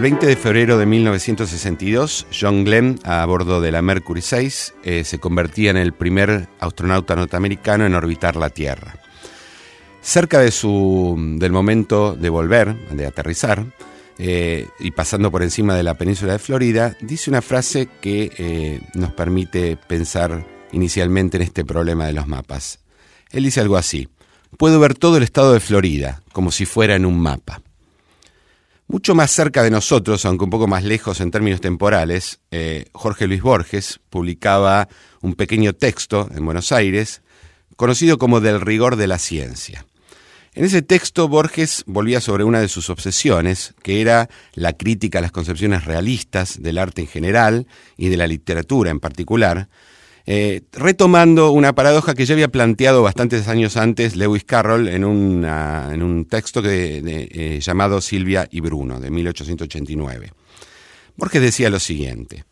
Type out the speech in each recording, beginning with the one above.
El 20 de febrero de 1962, John Glenn, a bordo de la Mercury 6, eh, se convertía en el primer astronauta norteamericano en orbitar la Tierra. Cerca de su, del momento de volver, de aterrizar, eh, y pasando por encima de la península de Florida, dice una frase que eh, nos permite pensar inicialmente en este problema de los mapas. Él dice algo así, puedo ver todo el estado de Florida como si fuera en un mapa. Mucho más cerca de nosotros, aunque un poco más lejos en términos temporales, eh, Jorge Luis Borges publicaba un pequeño texto en Buenos Aires, conocido como Del rigor de la ciencia. En ese texto Borges volvía sobre una de sus obsesiones, que era la crítica a las concepciones realistas del arte en general y de la literatura en particular, eh, retomando una paradoja que ya había planteado bastantes años antes Lewis Carroll en, en un texto que, eh, llamado Silvia y Bruno, de 1889. Borges decía lo siguiente,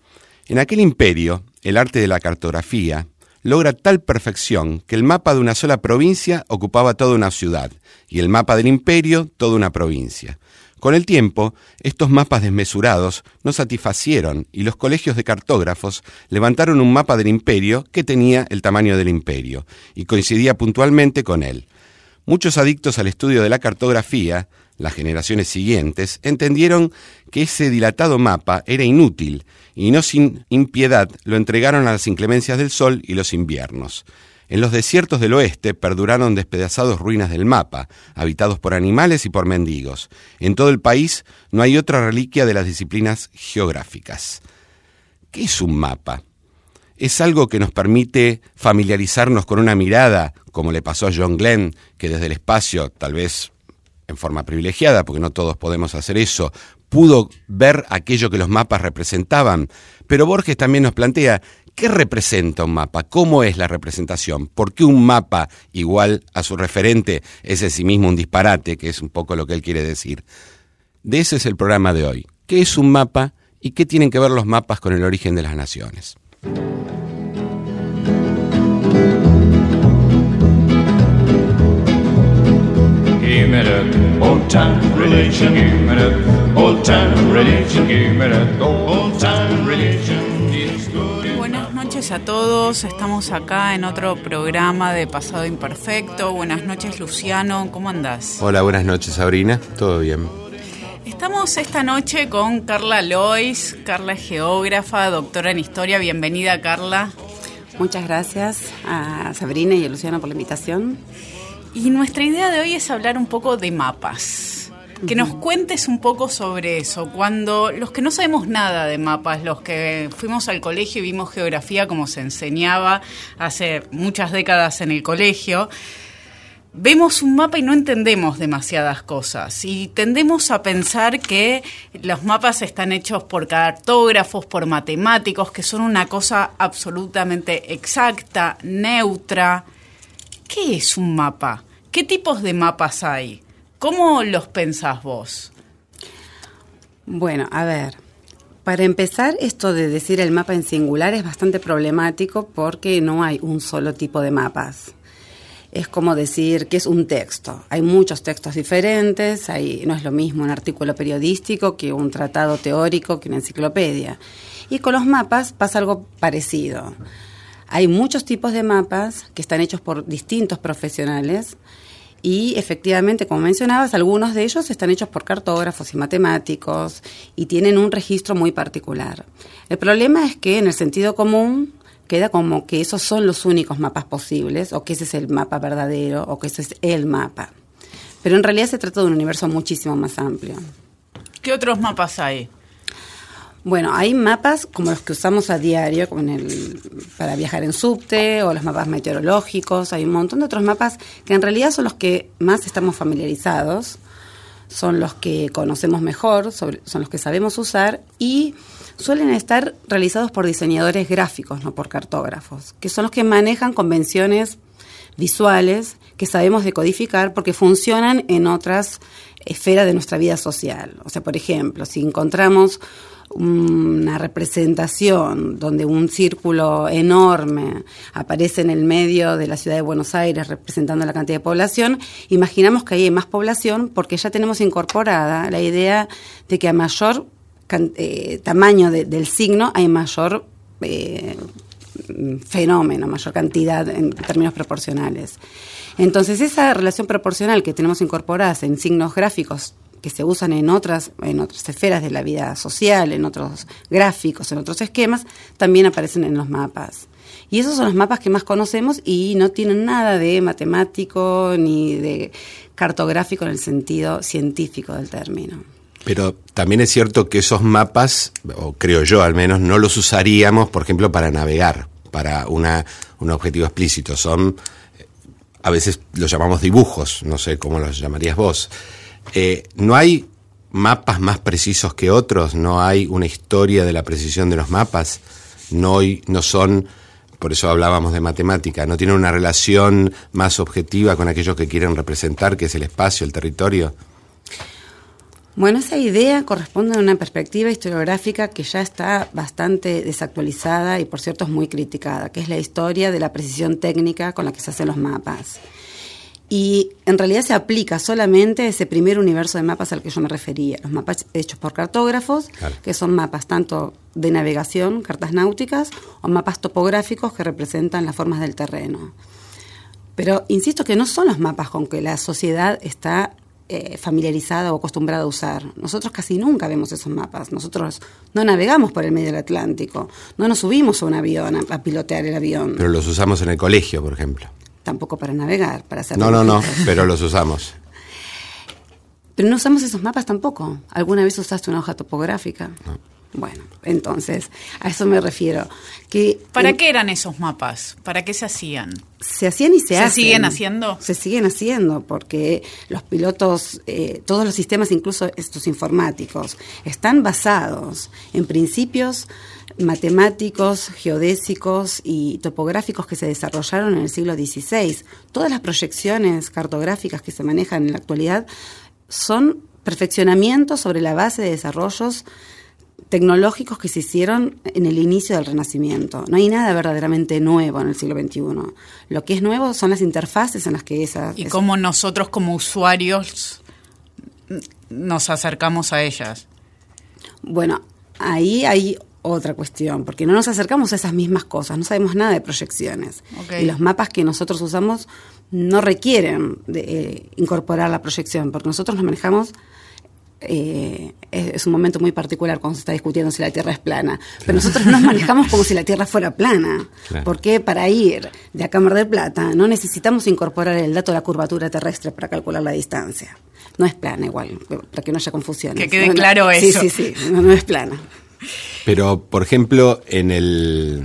en aquel imperio, el arte de la cartografía logra tal perfección que el mapa de una sola provincia ocupaba toda una ciudad y el mapa del imperio toda una provincia. Con el tiempo, estos mapas desmesurados no satisfacieron y los colegios de cartógrafos levantaron un mapa del imperio que tenía el tamaño del imperio y coincidía puntualmente con él. Muchos adictos al estudio de la cartografía, las generaciones siguientes, entendieron que ese dilatado mapa era inútil y no sin impiedad lo entregaron a las inclemencias del sol y los inviernos. En los desiertos del oeste perduraron despedazados ruinas del mapa, habitados por animales y por mendigos. En todo el país no hay otra reliquia de las disciplinas geográficas. ¿Qué es un mapa? Es algo que nos permite familiarizarnos con una mirada, como le pasó a John Glenn, que desde el espacio, tal vez en forma privilegiada, porque no todos podemos hacer eso, pudo ver aquello que los mapas representaban. Pero Borges también nos plantea ¿Qué representa un mapa? ¿Cómo es la representación? ¿Por qué un mapa igual a su referente es en sí mismo un disparate, que es un poco lo que él quiere decir? De ese es el programa de hoy. ¿Qué es un mapa y qué tienen que ver los mapas con el origen de las naciones? A todos, estamos acá en otro programa de Pasado Imperfecto. Buenas noches Luciano, ¿cómo andás? Hola, buenas noches Sabrina, todo bien. Estamos esta noche con Carla Lois, Carla es geógrafa, doctora en historia. Bienvenida Carla. Muchas gracias a Sabrina y a Luciano por la invitación. Y nuestra idea de hoy es hablar un poco de mapas que nos cuentes un poco sobre eso. Cuando los que no sabemos nada de mapas, los que fuimos al colegio y vimos geografía como se enseñaba hace muchas décadas en el colegio, vemos un mapa y no entendemos demasiadas cosas y tendemos a pensar que los mapas están hechos por cartógrafos, por matemáticos, que son una cosa absolutamente exacta, neutra. ¿Qué es un mapa? ¿Qué tipos de mapas hay? ¿Cómo los pensás vos? Bueno, a ver, para empezar, esto de decir el mapa en singular es bastante problemático porque no hay un solo tipo de mapas. Es como decir que es un texto. Hay muchos textos diferentes, hay, no es lo mismo un artículo periodístico que un tratado teórico que una enciclopedia. Y con los mapas pasa algo parecido. Hay muchos tipos de mapas que están hechos por distintos profesionales y efectivamente, como mencionabas, algunos de ellos están hechos por cartógrafos y matemáticos y tienen un registro muy particular. El problema es que en el sentido común queda como que esos son los únicos mapas posibles o que ese es el mapa verdadero o que ese es el mapa. Pero en realidad se trata de un universo muchísimo más amplio. ¿Qué otros mapas hay? Bueno, hay mapas como los que usamos a diario el, para viajar en subte o los mapas meteorológicos. Hay un montón de otros mapas que en realidad son los que más estamos familiarizados, son los que conocemos mejor, son los que sabemos usar y suelen estar realizados por diseñadores gráficos, no por cartógrafos, que son los que manejan convenciones visuales que sabemos decodificar porque funcionan en otras esferas de nuestra vida social. O sea, por ejemplo, si encontramos una representación donde un círculo enorme aparece en el medio de la ciudad de Buenos Aires representando la cantidad de población, imaginamos que hay más población porque ya tenemos incorporada la idea de que a mayor eh, tamaño del signo hay mayor eh, fenómeno, mayor cantidad en términos proporcionales. Entonces, esa relación proporcional que tenemos incorporadas en signos gráficos que se usan en otras, en otras esferas de la vida social, en otros gráficos, en otros esquemas, también aparecen en los mapas. Y esos son los mapas que más conocemos y no tienen nada de matemático ni de cartográfico en el sentido científico del término. Pero también es cierto que esos mapas, o creo yo al menos, no los usaríamos, por ejemplo, para navegar, para una, un objetivo explícito. Son, a veces los llamamos dibujos, no sé cómo los llamarías vos. Eh, ¿No hay mapas más precisos que otros? ¿No hay una historia de la precisión de los mapas? ¿No, no son, por eso hablábamos de matemática, no tienen una relación más objetiva con aquellos que quieren representar, que es el espacio, el territorio? Bueno, esa idea corresponde a una perspectiva historiográfica que ya está bastante desactualizada y por cierto es muy criticada, que es la historia de la precisión técnica con la que se hacen los mapas. Y en realidad se aplica solamente a ese primer universo de mapas al que yo me refería, los mapas hechos por cartógrafos, que son mapas tanto de navegación, cartas náuticas, o mapas topográficos que representan las formas del terreno. Pero insisto que no son los mapas con que la sociedad está eh, familiarizada o acostumbrada a usar. Nosotros casi nunca vemos esos mapas. Nosotros no navegamos por el medio del Atlántico. No nos subimos a un avión a, pilotear el avión. Pero los usamos en el colegio, por ejemplo. Tampoco para navegar, para hacer. No, no, no, pero los usamos. Pero no usamos esos mapas tampoco. ¿Alguna vez usaste una hoja topográfica? No. Bueno, entonces, a eso me refiero. Que ¿Para qué eran esos mapas? ¿Para qué se hacían? Se hacían y se, hacen. ¿Se siguen haciendo? Se siguen haciendo, porque los pilotos, eh, todos los sistemas, incluso estos informáticos, están basados en principios matemáticos, geodésicos y topográficos que se desarrollaron en el siglo XVI. Todas las proyecciones cartográficas que se manejan en la actualidad son perfeccionamientos sobre la base de desarrollos tecnológicos que se hicieron en el inicio del Renacimiento. No hay nada verdaderamente nuevo en el siglo XXI. Lo que es nuevo son las interfaces en las que esas... Y cómo nosotros como usuarios nos acercamos a ellas. Bueno, ahí hay otra cuestión, porque no nos acercamos a esas mismas cosas, no sabemos nada de proyecciones. Y los mapas que nosotros usamos no requieren de, eh, incorporar la proyección, porque nosotros nos manejamos eh, es, un momento muy particular cuando se está discutiendo si la Tierra es plana. Pero nosotros nos manejamos como si la Tierra fuera plana. Porque para ir de acá a Mar del Plata no necesitamos incorporar el dato de la curvatura terrestre para calcular la distancia. No es plana igual, para que no haya confusión. Que quede claro eso. Sí, sí, sí, no, es plana. Pero, por ejemplo, en el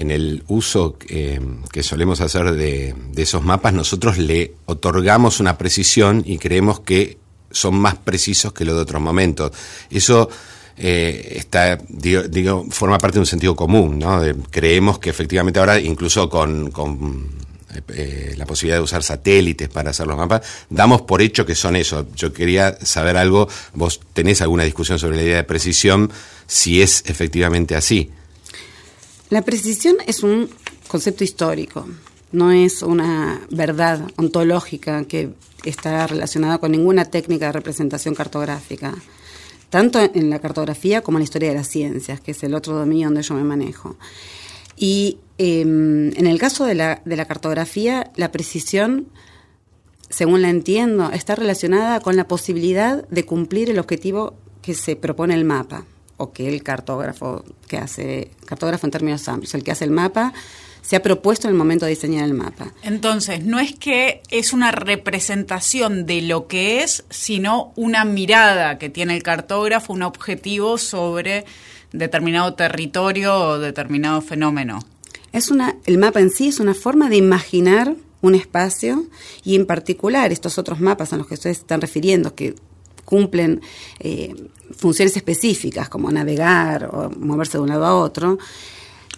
en el uso eh, que solemos hacer de, esos mapas, nosotros le otorgamos una precisión y creemos que son más precisos que los de otros momentos. Eso eh, está, digo, forma parte de un sentido común, ¿no? creemos que efectivamente ahora, incluso con, eh, la posibilidad de usar satélites para hacer los mapas, damos por hecho que son eso. Yo quería saber algo, vos tenés alguna discusión sobre la idea de precisión, si es efectivamente así. La precisión es un concepto histórico, no es una verdad ontológica que está relacionada con ninguna técnica de representación cartográfica, tanto en la cartografía como en la historia de las ciencias, que es el otro dominio donde yo me manejo. Y em, en el caso de la, de la cartografía, la precisión, según la entiendo, está relacionada con la posibilidad de cumplir el objetivo que se propone el mapa, o que el cartógrafo que hace, cartógrafo en términos amplios, el que hace el mapa, se ha propuesto en el momento de diseñar el mapa. Entonces, no es que es una representación de lo que es, sino una mirada que tiene el cartógrafo, un objetivo sobre determinado territorio o determinado fenómeno. Es una, el mapa en sí es una forma de imaginar un espacio y en particular estos otros mapas a los que ustedes están refiriendo, que cumplen eh, funciones específicas como navegar o moverse de un lado a otro,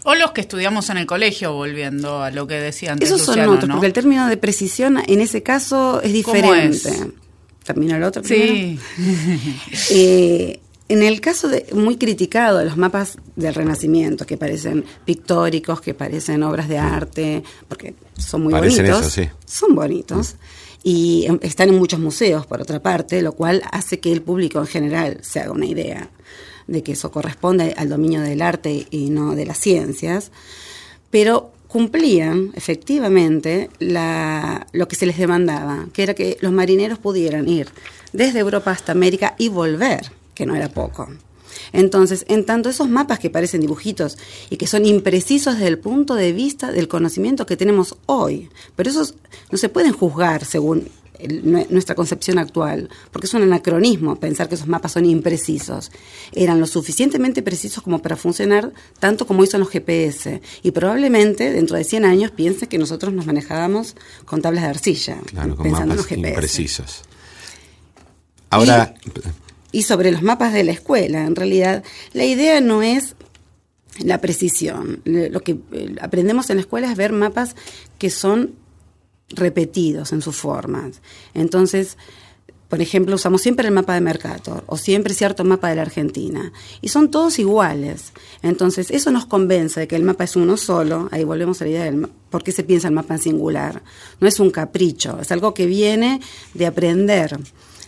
o los que estudiamos en el colegio, volviendo a lo que decía antes. Esos son otros, porque el término de precisión en ese caso es diferente. ¿Termina el otro? Sí. eh, en el caso de, muy criticado de los mapas del Renacimiento, que parecen pictóricos, que parecen obras de arte, porque son muy bonitos. Son bonitos. Y están en muchos museos, por otra parte, lo cual hace que el público en general se haga una idea. de que eso corresponde al dominio del arte y no de las ciencias, pero cumplían efectivamente la, lo que se les demandaba, que era que los marineros pudieran ir desde Europa hasta América y volver, que no era poco. Entonces, en tanto esos mapas que parecen dibujitos y que son imprecisos desde el punto de vista del conocimiento que tenemos hoy, pero esos no se pueden juzgar según nuestra concepción actual, porque es un anacronismo pensar que esos mapas son imprecisos. Eran lo suficientemente precisos como para funcionar tanto como hizo los GPS. Y probablemente dentro de 100 años piensen que nosotros nos manejábamos con tablas de arcilla, pensando en los GPS. imprecisos. Ahora, y sobre los mapas de la escuela. En realidad, la idea no es la precisión. Lo que eh, aprendemos en la escuela es ver mapas que son repetidos en sus formas. Entonces, por ejemplo, usamos siempre el mapa de Mercator o siempre cierto mapa de la Argentina. Y son todos iguales. Entonces, eso nos convence de que el mapa es uno solo. Ahí volvemos a la idea del por qué se piensa el mapa en singular. No es un capricho, es algo que viene de aprender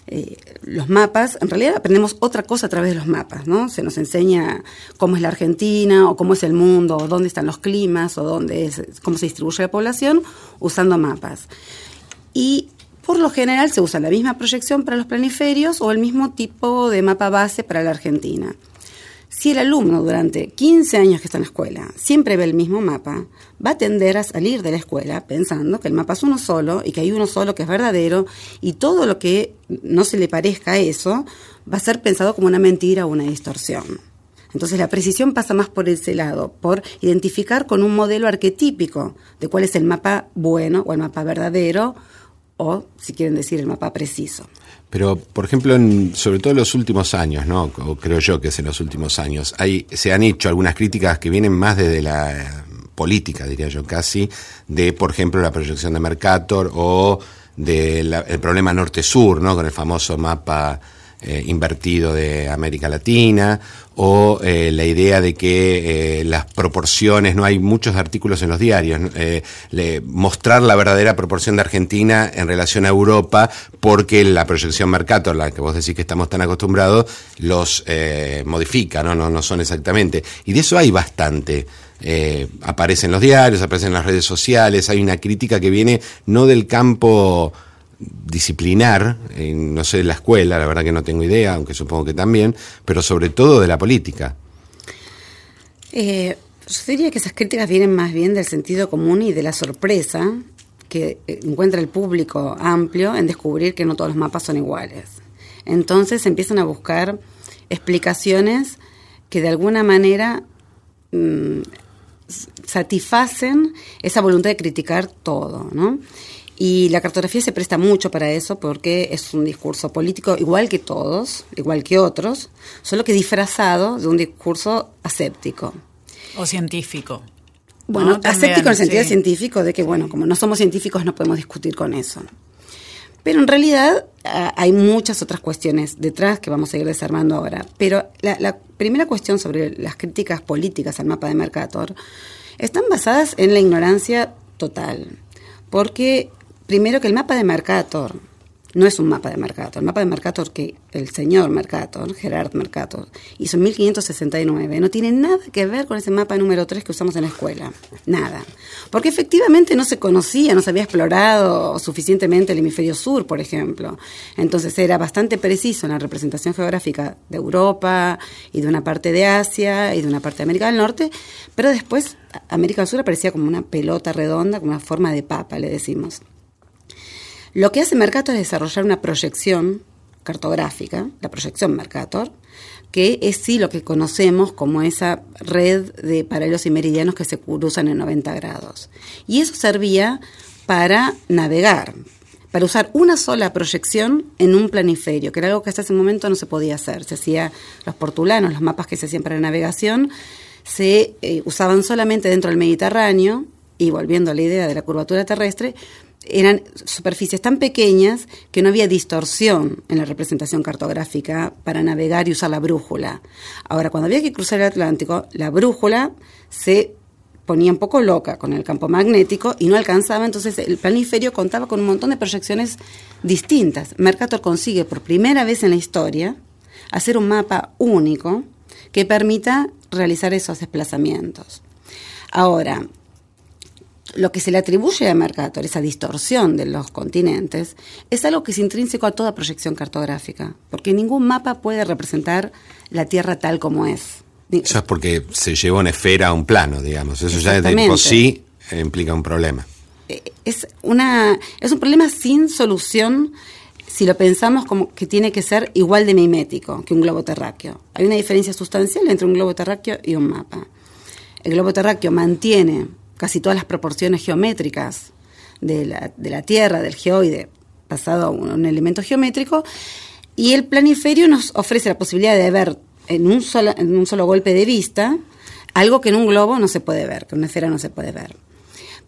eh, los mapas, en realidad aprendemos otra cosa a través de los mapas, ¿no? Se nos enseña cómo es la Argentina, o cómo es el mundo, o dónde están los climas, o dónde es, cómo se distribuye la población, usando mapas. Y por lo general se usa la misma proyección para los planiferios o el mismo tipo de mapa base para la Argentina. Si el alumno durante 15 años que está en la escuela siempre ve el mismo mapa, va a tender a salir de la escuela pensando que el mapa es uno solo y que hay uno solo que es verdadero y todo lo que no se le parezca a eso va a ser pensado como una mentira o una distorsión. Entonces la precisión pasa más por ese lado, por identificar con un modelo arquetípico de cuál es el mapa bueno o el mapa verdadero o, si quieren decir, el mapa preciso. Pero, por ejemplo, en, sobre todo en los últimos años, ¿no? O creo yo que es en los últimos años, hay, se han hecho algunas críticas que vienen más desde la política, diría yo casi, de, por ejemplo, la proyección de Mercator o del problema norte-sur, ¿no? Con el famoso mapa eh, invertido de América Latina, o eh, la idea de que eh, las proporciones, no hay muchos artículos en los diarios, mostrar la verdadera proporción de Argentina en relación a Europa, porque la proyección Mercator, la que vos decís que estamos tan acostumbrados, los modifica, ¿no? ¿no? No son exactamente. Y de eso hay bastante. aparece en los diarios, aparece en las redes sociales, hay una crítica que viene no del campo disciplinar, no sé, de la escuela, la verdad que no tengo idea, aunque supongo que también, pero sobre todo de la política. Eh, yo diría que esas críticas vienen más bien del sentido común y de la sorpresa que eh, encuentra el público amplio en descubrir que no todos los mapas son iguales. Entonces empiezan a buscar explicaciones que de alguna manera mm, satisfacen esa voluntad de criticar todo, ¿no? Y la cartografía se presta mucho para eso porque es un discurso político igual que todos, igual que otros, solo que disfrazado de un discurso aséptico. O científico. Bueno, aséptico en el sentido científico de que, bueno, como no somos científicos no podemos discutir con eso. Pero en realidad hay muchas otras cuestiones detrás que vamos a ir desarmando ahora. Pero la, la primera cuestión sobre las críticas políticas al mapa de Mercator están basadas en la ignorancia total. Porque Primero que el mapa de Mercator no es un mapa de Mercator. El mapa de Mercator que el señor Mercator, Gerard Mercator, hizo en 1569 no tiene nada que ver con ese mapa número 3 que usamos en la escuela. Nada. Porque efectivamente no se conocía, no se había explorado suficientemente el hemisferio sur, por ejemplo. Entonces era bastante preciso en la representación geográfica de Europa y de una parte de Asia y de una parte de América del Norte, pero después América del Sur aparecía como una pelota redonda, como una forma de papa, le decimos. Lo que hace Mercator es desarrollar una proyección cartográfica, la proyección Mercator, que es sí lo que conocemos como esa red de paralelos y meridianos que se cruzan en 90 grados. Y eso servía para navegar, para usar una sola proyección en un planiferio, que era algo que hasta ese momento no se podía hacer. Se hacía los portulanos, los mapas que se hacían para navegación, se eh, usaban solamente dentro del Mediterráneo, y volviendo a la idea de la curvatura terrestre, eran superficies tan pequeñas que no había distorsión en la representación cartográfica para navegar y usar la brújula. Ahora, cuando había que cruzar el Atlántico, la brújula se ponía un poco loca con el campo magnético y no alcanzaba, entonces el planiferio contaba con un montón de proyecciones distintas. Mercator consigue por primera vez en la historia hacer un mapa único que permita realizar esos desplazamientos. Ahora, lo que se le atribuye a Mercator, esa distorsión de los continentes, es algo que es intrínseco a toda proyección cartográfica, porque ningún mapa puede representar la Tierra tal como es. Eso es porque se lleva una esfera a un plano, digamos. Eso ya de por sí implica un problema. Eh, es, una, es un problema sin solución si lo pensamos como que tiene que ser igual de mimético que un globo terráqueo. Hay una diferencia sustancial entre un globo terráqueo y un mapa. El globo terráqueo mantiene casi todas las proporciones geométricas de la, de la Tierra, del geoide, pasado a un, elemento geométrico, y el planiferio nos ofrece la posibilidad de ver en un, solo, en un solo golpe de vista algo que en un globo no se puede ver, que en una esfera no se puede ver.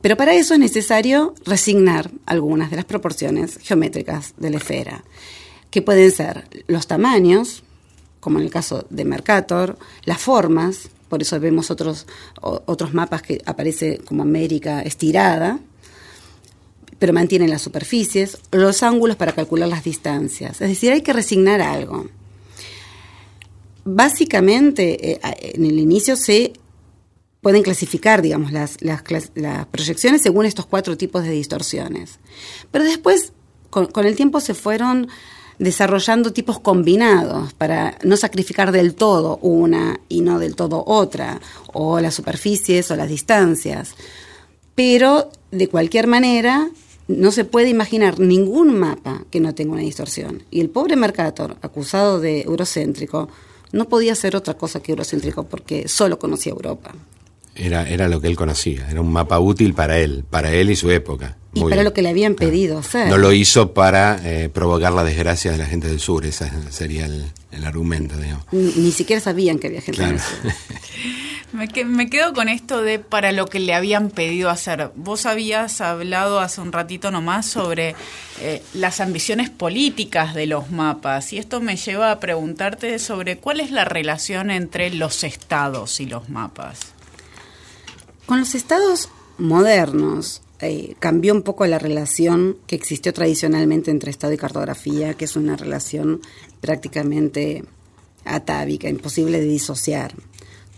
Pero para eso es necesario resignar algunas de las proporciones geométricas de la esfera, que pueden ser los tamaños, como en el caso de Mercator, las formas, por eso vemos otros, otros mapas que aparece como América estirada, pero mantienen las superficies, los ángulos para calcular las distancias. Es decir, hay que resignar algo. Básicamente, eh, en el inicio se pueden clasificar, digamos, las, las, proyecciones según estos cuatro tipos de distorsiones. Pero después, con, el tiempo, se fueron desarrollando tipos combinados para no sacrificar del todo una y no del todo otra, o las superficies o las distancias. Pero, de cualquier manera, no se puede imaginar ningún mapa que no tenga una distorsión. Y el pobre Mercator, acusado de eurocéntrico, no podía ser otra cosa que eurocéntrico porque solo conocía Europa. Era, era lo que él conocía, era un mapa útil para él, para él y su época. Y para lo que le habían pedido hacer. No lo hizo para eh, provocar la desgracia de la gente del sur, ese sería el, argumento, digamos. Ni, siquiera sabían que había gente del sur. me, quedo con esto de para lo que le habían pedido hacer. Vos habías hablado hace un ratito nomás sobre eh, las ambiciones políticas de los mapas y esto me lleva a preguntarte sobre cuál es la relación entre los estados y los mapas. Con los estados modernos eh, cambió un poco la relación que existió tradicionalmente entre Estado y cartografía, que es una relación prácticamente atávica, imposible de disociar.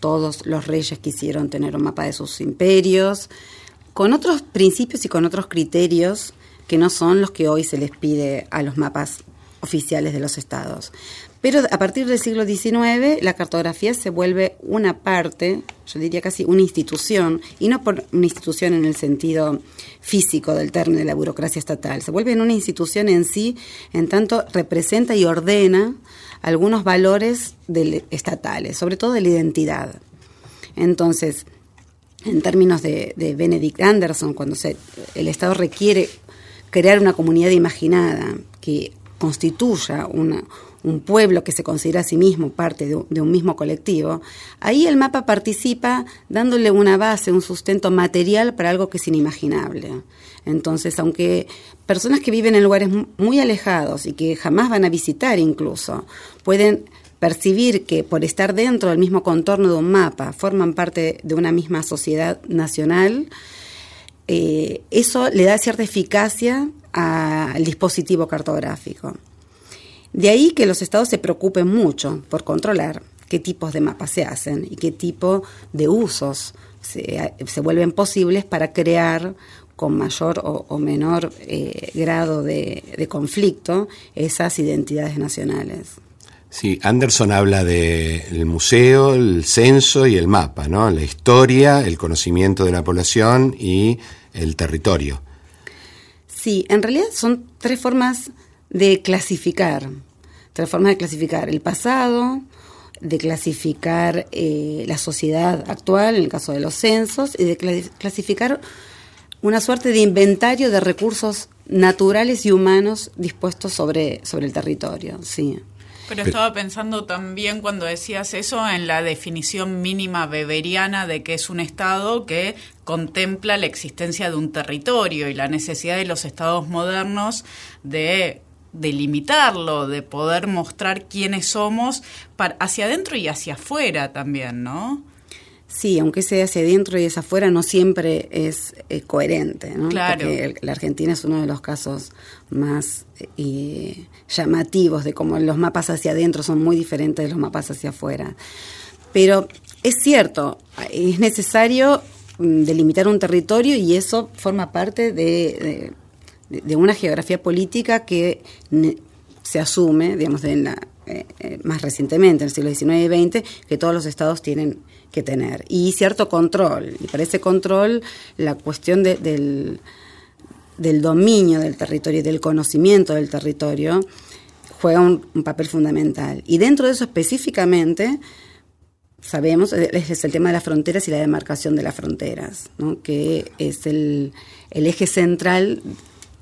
Todos los reyes quisieron tener un mapa de sus imperios, con otros principios y con otros criterios que no son los que hoy se les pide a los mapas oficiales de los estados. Pero a partir del siglo XIX la cartografía se vuelve una parte, yo diría casi una institución, y no por una institución en el sentido físico del término de la burocracia estatal, se vuelve una institución en sí, en tanto representa y ordena algunos valores estatales, sobre todo de la identidad. Entonces, en términos de, de Benedict Anderson, cuando se, el Estado requiere crear una comunidad imaginada que constituya una, un pueblo que se considera a sí mismo parte de, un mismo colectivo, ahí el mapa participa dándole una base, un sustento material para algo que es inimaginable. Entonces, aunque personas que viven en lugares muy alejados y que jamás van a visitar incluso, pueden percibir que por estar dentro del mismo contorno de un mapa forman parte de una misma sociedad nacional, eh, eso le da cierta eficacia al dispositivo cartográfico. De ahí que los estados se preocupen mucho por controlar qué tipos de mapas se hacen y qué tipo de usos se, vuelven posibles para crear con mayor o, menor eh, grado de, conflicto esas identidades nacionales. Sí, Anderson habla del museo, el censo y el mapa, ¿no? La historia, el conocimiento de la población y el territorio. Sí, en realidad son tres formas de clasificar, tres formas de clasificar el pasado, de clasificar eh, la sociedad actual, en el caso de los censos, y de clasificar una suerte de inventario de recursos naturales y humanos dispuestos sobre, sobre el territorio. Sí. Pero estaba pensando también cuando decías eso en la definición mínima beberiana de que es un Estado que contempla la existencia de un territorio y la necesidad de los Estados modernos de delimitarlo, de poder mostrar quiénes somos hacia adentro y hacia afuera también, ¿no? Sí, aunque sea hacia adentro y hacia afuera, no siempre es eh, coherente, ¿no? Claro. Porque la Argentina es uno de los casos más eh, llamativos de cómo los mapas hacia adentro son muy diferentes de los mapas hacia afuera. Pero es cierto, es necesario mm, delimitar un territorio y eso forma parte de, de, una geografía política que se asume, digamos, eh, eh, más recientemente, en el siglo XIX y XX, que todos los estados tienen que tener. Y cierto control. Y para ese control, la cuestión del, del dominio del territorio y del conocimiento del territorio juega un, papel fundamental. Y dentro de eso específicamente, sabemos, es el tema de las fronteras y la demarcación de las fronteras, que es el, el eje central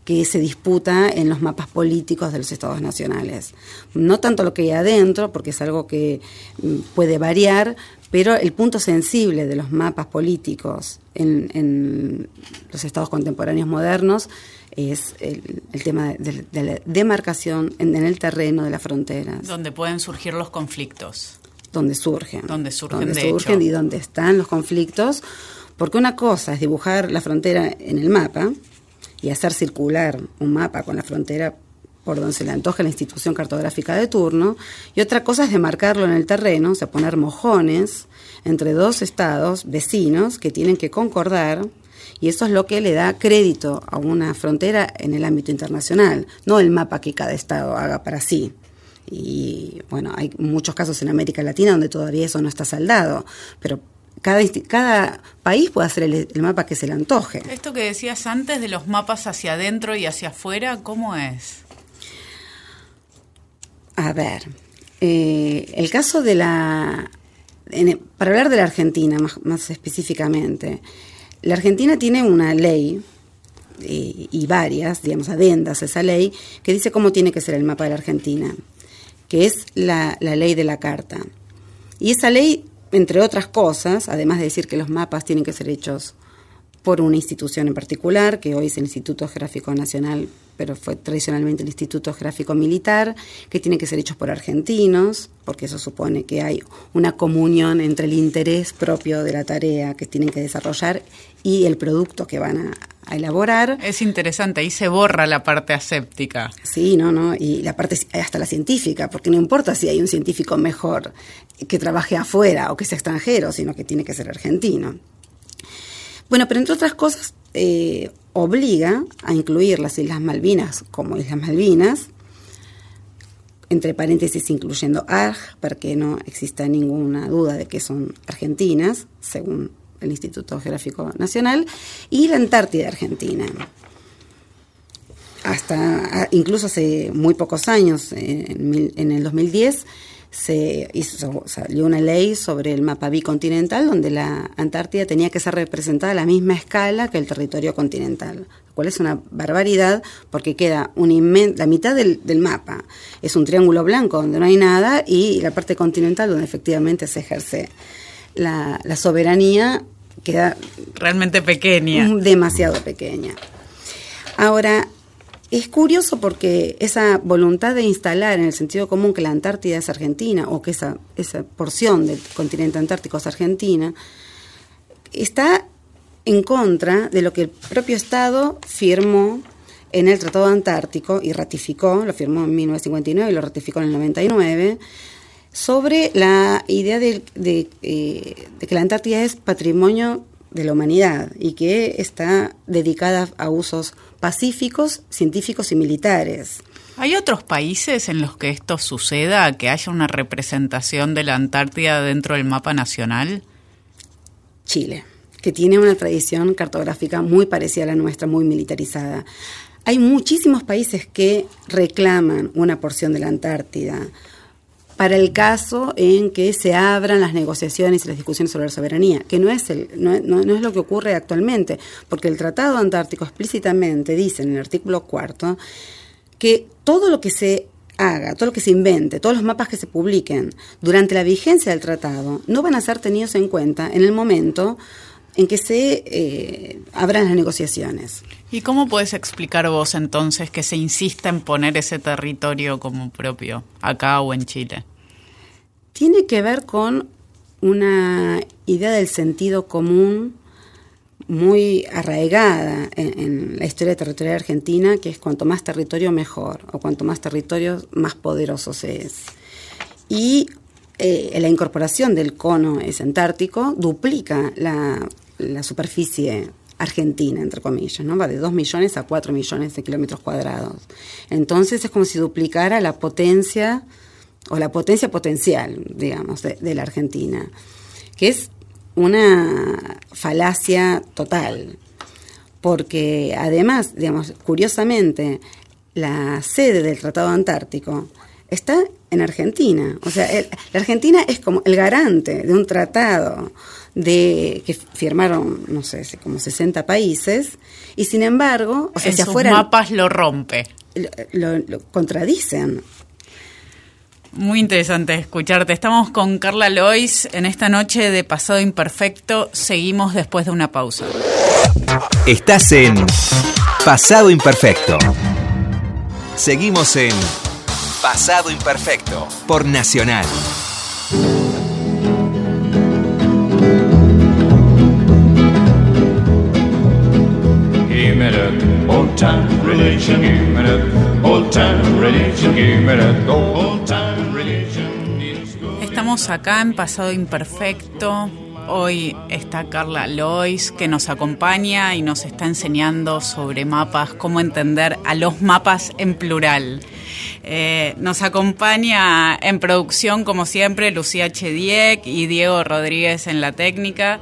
que se disputa en los mapas políticos de los estados nacionales. No tanto lo que hay adentro, porque es algo que mm, puede variar, pero el punto sensible de los mapas políticos en, los estados contemporáneos modernos es el, tema de, la demarcación en, el terreno de las fronteras. Donde pueden surgir los conflictos. Donde surgen. Donde surgen, donde surgen y donde están los conflictos. Porque una cosa es dibujar la frontera en el mapa, y hacer circular un mapa con la frontera por donde se le antoja la institución cartográfica de turno, y otra cosa es demarcarlo en el terreno, o sea, poner mojones entre dos estados vecinos que tienen que concordar, y eso es lo que le da crédito a una frontera en el ámbito internacional, no el mapa que cada estado haga para sí. Y bueno, hay muchos casos en América Latina donde todavía eso no está saldado, pero cada, cada país puede hacer el, mapa que se le antoje. Esto que decías antes de los mapas hacia adentro y hacia afuera, ¿cómo es? A ver, eh, el caso de la... para hablar de la Argentina más, específicamente, la Argentina tiene una ley eh, y varias, digamos, adendas a esa ley, que dice cómo tiene que ser el mapa de la Argentina, que es la, la ley de la Carta. Y esa ley entre otras cosas, además de decir que los mapas tienen que ser hechos por una institución en particular, que hoy es el Instituto Geográfico Nacional, pero fue tradicionalmente el Instituto Geográfico Militar, que tienen que ser hechos por argentinos, porque eso supone que hay una comunión entre el interés propio de la tarea que tienen que desarrollar y el producto que van a, elaborar. Es interesante, ahí se borra la parte aséptica. Sí, no, no, y la parte hasta la científica, porque no importa si hay un científico mejor que trabaje afuera o que sea extranjero, sino que tiene que ser argentino. Bueno, pero entre otras cosas, eh, obliga a incluir las Islas Malvinas como Islas Malvinas, entre paréntesis incluyendo ARG, para que no exista ninguna duda de que son argentinas, según el Instituto Geográfico Nacional, y la Antártida Argentina. Hasta incluso hace muy pocos años, en, en el 2010, se hizo, salió una ley sobre el mapa bicontinental donde la Antártida tenía que ser representada a la misma escala que el territorio continental, lo cual es una barbaridad porque queda la mitad del, mapa es un triángulo blanco donde no hay nada y la parte continental donde efectivamente se ejerce la, la soberanía queda realmente pequeña. Demasiado pequeña. Ahora, es curioso porque esa voluntad de instalar en el sentido común que la Antártida es argentina o que esa, esa porción del continente antártico es argentina, está en contra de lo que el propio Estado firmó en el Tratado Antártico y ratificó, lo firmó en 1959 y lo ratificó en el 99, sobre la idea de, eh, de que la Antártida es patrimonio de la humanidad y que está dedicada a usos pacíficos, científicos y militares. ¿Hay otros países en los que esto suceda, que haya una representación de la Antártida dentro del mapa nacional? Chile, que tiene una tradición cartográfica muy parecida a la nuestra, muy militarizada. Hay muchísimos países que reclaman una porción de la Antártida para el caso en que se abran las negociaciones y las discusiones sobre la soberanía, que no es, el, no, es lo que ocurre actualmente, porque el Tratado Antártico explícitamente dice en el artículo cuarto que todo lo que se haga, todo lo que se invente, todos los mapas que se publiquen durante la vigencia del tratado no van a ser tenidos en cuenta en el momento en que se eh, abran las negociaciones. ¿Y cómo puedes explicar vos entonces que se insista en poner ese territorio como propio, acá o en Chile? Tiene que ver con una idea del sentido común muy arraigada en, en, la historia territorial argentina, que es cuanto más territorio mejor, o cuanto más territorio más poderoso se es. Y eh, la incorporación del cono es antártico duplica la, la superficie argentina, entre comillas, ¿no? Va de 2 millones a 4 millones de kilómetros cuadrados. Entonces es como si duplicara la potencia o la potencia potencial, digamos, de, de la Argentina, que es una falacia total, porque además, digamos, curiosamente, la sede del Tratado Antártico está en Argentina. O sea, la Argentina es como el garante de un tratado de que firmaron, no sé, como 60 países, y sin embargo, o sea, en sus mapas lo rompe. Lo, lo, contradicen. Muy interesante escucharte. Estamos con Carla Lois en esta noche de Pasado Imperfecto. Seguimos después de una pausa. Estás en Pasado Imperfecto. Seguimos en Pasado Imperfecto por Nacional. Old time religion, old time religion, old time religion. Estamos acá en Pasado Imperfecto. Hoy está Carla Lois que nos acompaña y nos está enseñando sobre mapas, cómo entender a los mapas en plural. Eh, nos acompaña en producción, como siempre, Lucía Chediek y Diego Rodríguez en la técnica.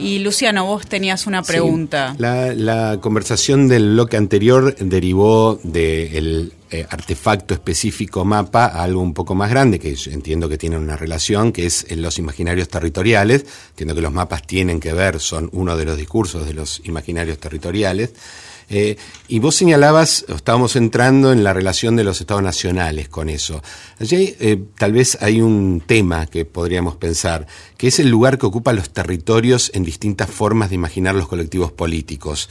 Y Luciano, vos tenías una pregunta. la, conversación del bloque anterior derivó del eh, artefacto específico mapa a algo un poco más grande, que entiendo que tiene una relación, que es en los imaginarios territoriales. Entiendo que los mapas tienen que ver, son uno de los discursos de los imaginarios territoriales. Eh, y vos señalabas, estábamos entrando en la relación de los estados nacionales con eso. Allí eh, tal vez hay un tema que podríamos pensar, que es el lugar que ocupan los territorios en distintas formas de imaginar los colectivos políticos.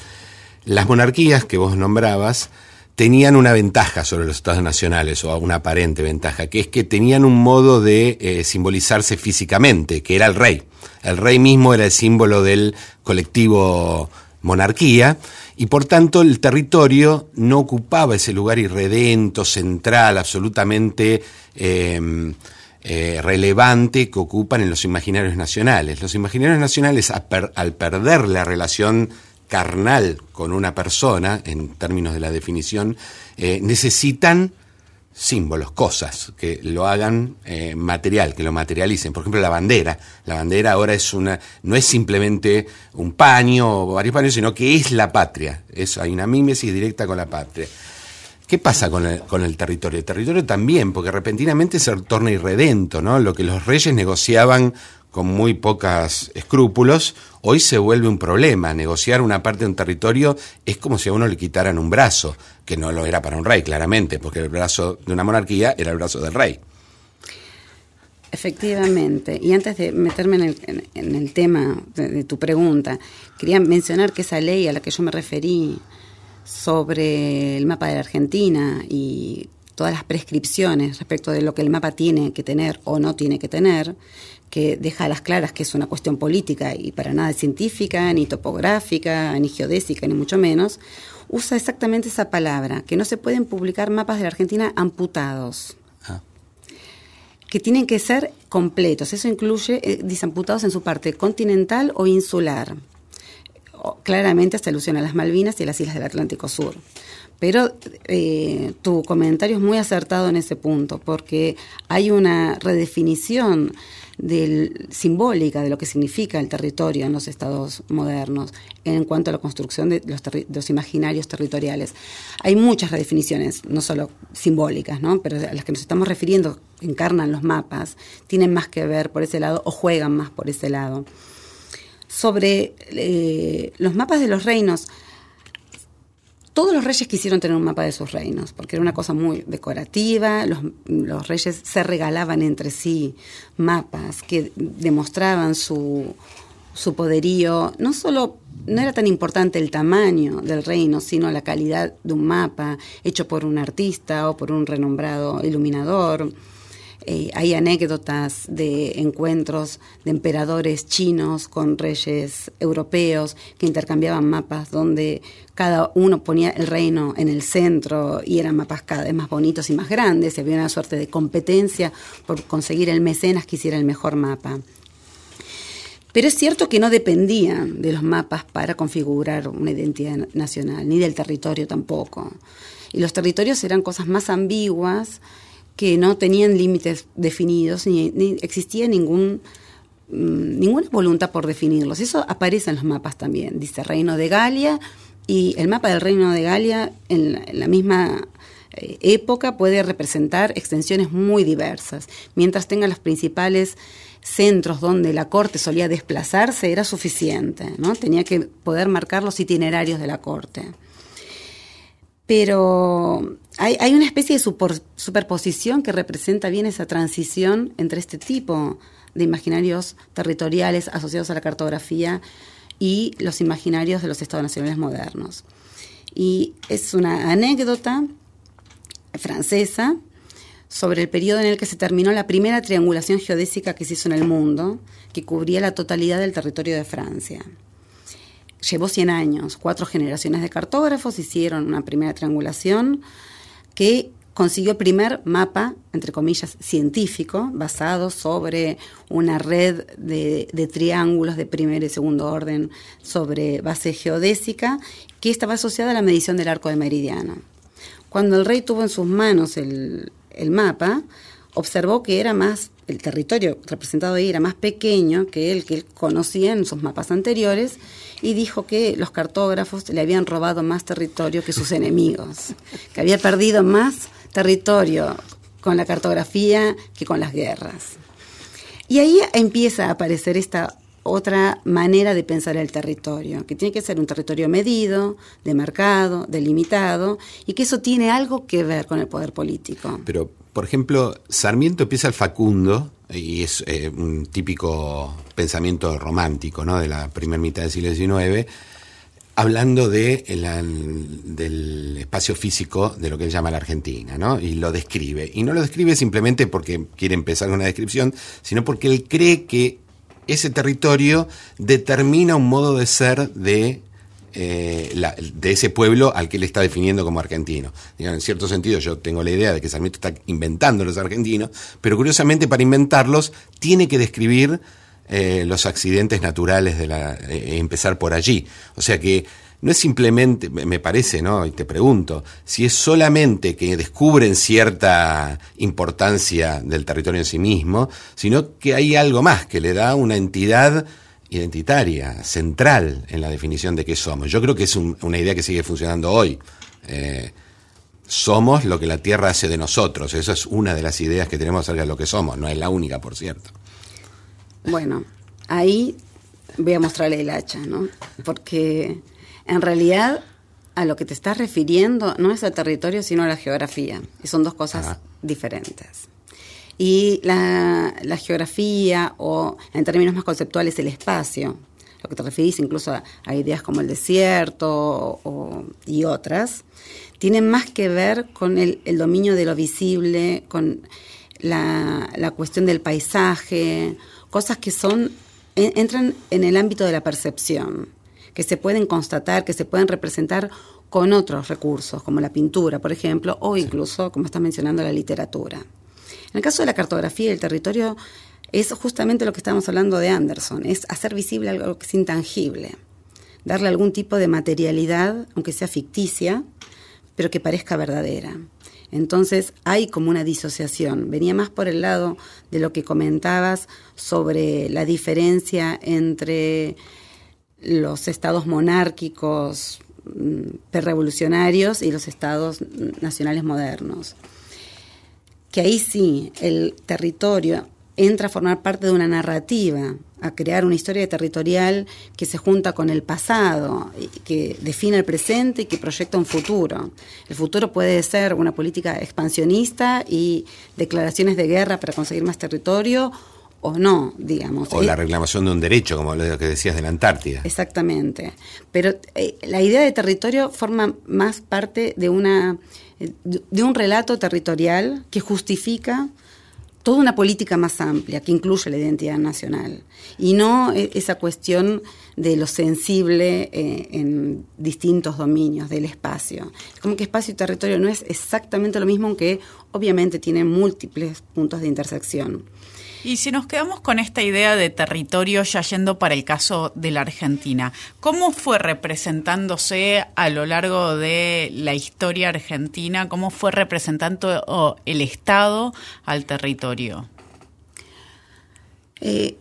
Las monarquías que vos nombrabas, tenían una ventaja sobre los estados nacionales, o una aparente ventaja, que es que tenían un modo de eh, simbolizarse físicamente, que era el rey. El rey mismo era el símbolo del colectivo monarquía, y por tanto el territorio no ocupaba ese lugar irredento, central, absolutamente em, eh, relevante que ocupan en los imaginarios nacionales. Los imaginarios nacionales, al perder la relación carnal con una persona, en términos de la definición, eh, necesitan símbolos, cosas que lo hagan eh, material, que lo materialicen. Por ejemplo, la bandera. La bandera ahora es una, no es simplemente un paño o varios paños, sino que es la patria. Eso, hay una mímesis directa con la patria. ¿Qué pasa con el, con el territorio? El territorio también, porque repentinamente se torna irredento, ¿no? Lo que los reyes negociaban con muy pocos escrúpulos, hoy se vuelve un problema. Negociar una parte de un territorio es como si a uno le quitaran un brazo, que no lo era para un rey, claramente, porque el brazo de una monarquía era el brazo del rey. Efectivamente. Y antes de meterme en el, tema de, de, tu pregunta, quería mencionar que esa ley a la que yo me referí sobre el mapa de la Argentina y todas las prescripciones respecto de lo que el mapa tiene que tener o no tiene que tener, que deja a las claras que es una cuestión política y para nada científica, ni topográfica, ni geodésica, ni mucho menos, usa exactamente esa palabra, que no se pueden publicar mapas de la Argentina amputados. Ah. Que tienen que ser completos. Eso incluye, eh, disamputados en su parte continental o insular. claramente hace alusión a las Malvinas y a las islas del Atlántico Sur. Pero eh, tu comentario es muy acertado en ese punto, porque hay una redefinición del, simbólica de lo que significa el territorio en los estados modernos en cuanto a la construcción de los, imaginarios territoriales. Hay muchas redefiniciones, no solo simbólicas, ¿no? pero a las que nos estamos refiriendo encarnan los mapas, tienen más que ver por ese lado o juegan más por ese lado. Sobre eh, los mapas de los reinos, todos los reyes quisieron tener un mapa de sus reinos, porque era una cosa muy decorativa, los, reyes se regalaban entre sí mapas que demostraban su, su poderío, no solo no era tan importante el tamaño del reino, sino la calidad de un mapa hecho por un artista o por un renombrado iluminador. Eh, hay anécdotas de encuentros de emperadores chinos con reyes europeos que intercambiaban mapas donde cada uno ponía el reino en el centro y eran mapas cada vez más bonitos y más grandes. Había una suerte de competencia por conseguir el mecenas que hiciera el mejor mapa. Pero es cierto que no dependía de los mapas para configurar una identidad nacional, ni del territorio tampoco. Y los territorios eran cosas más ambiguas que no tenían límites definidos ni, existía ningún mm, ninguna voluntad por definirlos. Eso aparece en los mapas también. Dice Reino de Galia y el mapa del Reino de Galia en la, misma eh, época puede representar extensiones muy diversas. Mientras tenga los principales centros donde la corte solía desplazarse, era suficiente, ¿no? Tenía que poder marcar los itinerarios de la corte pero hay, una especie de superposición que representa bien esa transición entre este tipo de imaginarios territoriales asociados a la cartografía y los imaginarios de los estados nacionales modernos. Y es una anécdota francesa sobre el periodo en el que se terminó la primera triangulación geodésica que se hizo en el mundo, que cubría la totalidad del territorio de Francia llevó 100 años. Cuatro generaciones de cartógrafos hicieron una primera triangulación que consiguió el primer mapa, entre comillas, científico, basado sobre una red de, triángulos de primer y segundo orden sobre base geodésica, que estaba asociada a la medición del arco de meridiano. Cuando el rey tuvo en sus manos el, el mapa, observó que era más, el territorio representado ahí era más pequeño que el que él conocía en sus mapas anteriores y dijo que los cartógrafos le habían robado más territorio que sus enemigos, que había perdido más territorio con la cartografía que con las guerras. Y ahí empieza a aparecer esta otra manera de pensar el territorio, que tiene que ser un territorio medido, demarcado, delimitado, y que eso tiene algo que ver con el poder político. Pero, por ejemplo, Sarmiento empieza el Facundo, y es eh, un típico pensamiento romántico ¿no? de la primera mitad del siglo XIX, hablando de del espacio físico de lo que él llama la Argentina, ¿no? y lo describe. Y no lo describe simplemente porque quiere empezar con una descripción, sino porque él cree que ese territorio determina un modo de ser de eh, de ese pueblo al que él está definiendo como argentino. en cierto sentido, yo tengo la idea de que Sarmiento está inventando los argentinos, pero curiosamente para inventarlos tiene que describir eh, los accidentes naturales de la, eh, empezar por allí. O sea que no es simplemente, me parece, ¿no? Y te pregunto, si es solamente que descubren cierta importancia del territorio en sí mismo, sino que hay algo más que le da una entidad identitaria, central en la definición de qué somos. Yo creo que es una idea que sigue funcionando hoy. Eh, somos lo que la Tierra hace de nosotros. Esa es una de las ideas que tenemos acerca de lo que somos. No es la única, por cierto. Bueno, ahí voy a mostrarle el hacha, ¿no? Porque en realidad a lo que te estás refiriendo no es al territorio, sino a la geografía. Y son dos cosas diferentes. Y la, geografía, o en términos más conceptuales, el espacio, lo que te referís incluso a, ideas como el desierto y otras, tienen más que ver con el, dominio de lo visible, con la, la, cuestión del paisaje, cosas que son entran en el ámbito de la percepción, que se pueden constatar, que se pueden representar con otros recursos, como la pintura, por ejemplo, o incluso, como estás mencionando, la literatura. En el caso de la cartografía y el territorio, es justamente lo que estábamos hablando de Anderson, es hacer visible algo que es intangible, darle algún tipo de materialidad, aunque sea ficticia, pero que parezca verdadera. Entonces hay como una disociación. Venía más por el lado de lo que comentabas sobre la diferencia entre los estados monárquicos mm, prerevolucionarios y los estados nacionales modernos que ahí sí el territorio entra a formar parte de una narrativa, a crear una historia territorial que se junta con el pasado, que define el presente y que proyecta un futuro. El futuro puede ser una política expansionista y declaraciones de guerra para conseguir más territorio o no, digamos. O la reclamación de un derecho, como lo que decías de la Antártida. Exactamente. Pero eh, la idea de territorio forma más parte de una de un relato territorial que justifica toda una política más amplia que incluye la identidad nacional y no e, esa cuestión de lo sensible eh, en distintos dominios del espacio. Como que espacio y territorio no es exactamente lo mismo, aunque obviamente tiene múltiples puntos de intersección. Y si nos quedamos con esta idea de territorio ya yendo para el caso de la Argentina, ¿cómo fue representándose a lo largo de la historia argentina? ¿Cómo fue representando el Estado al territorio? Eh,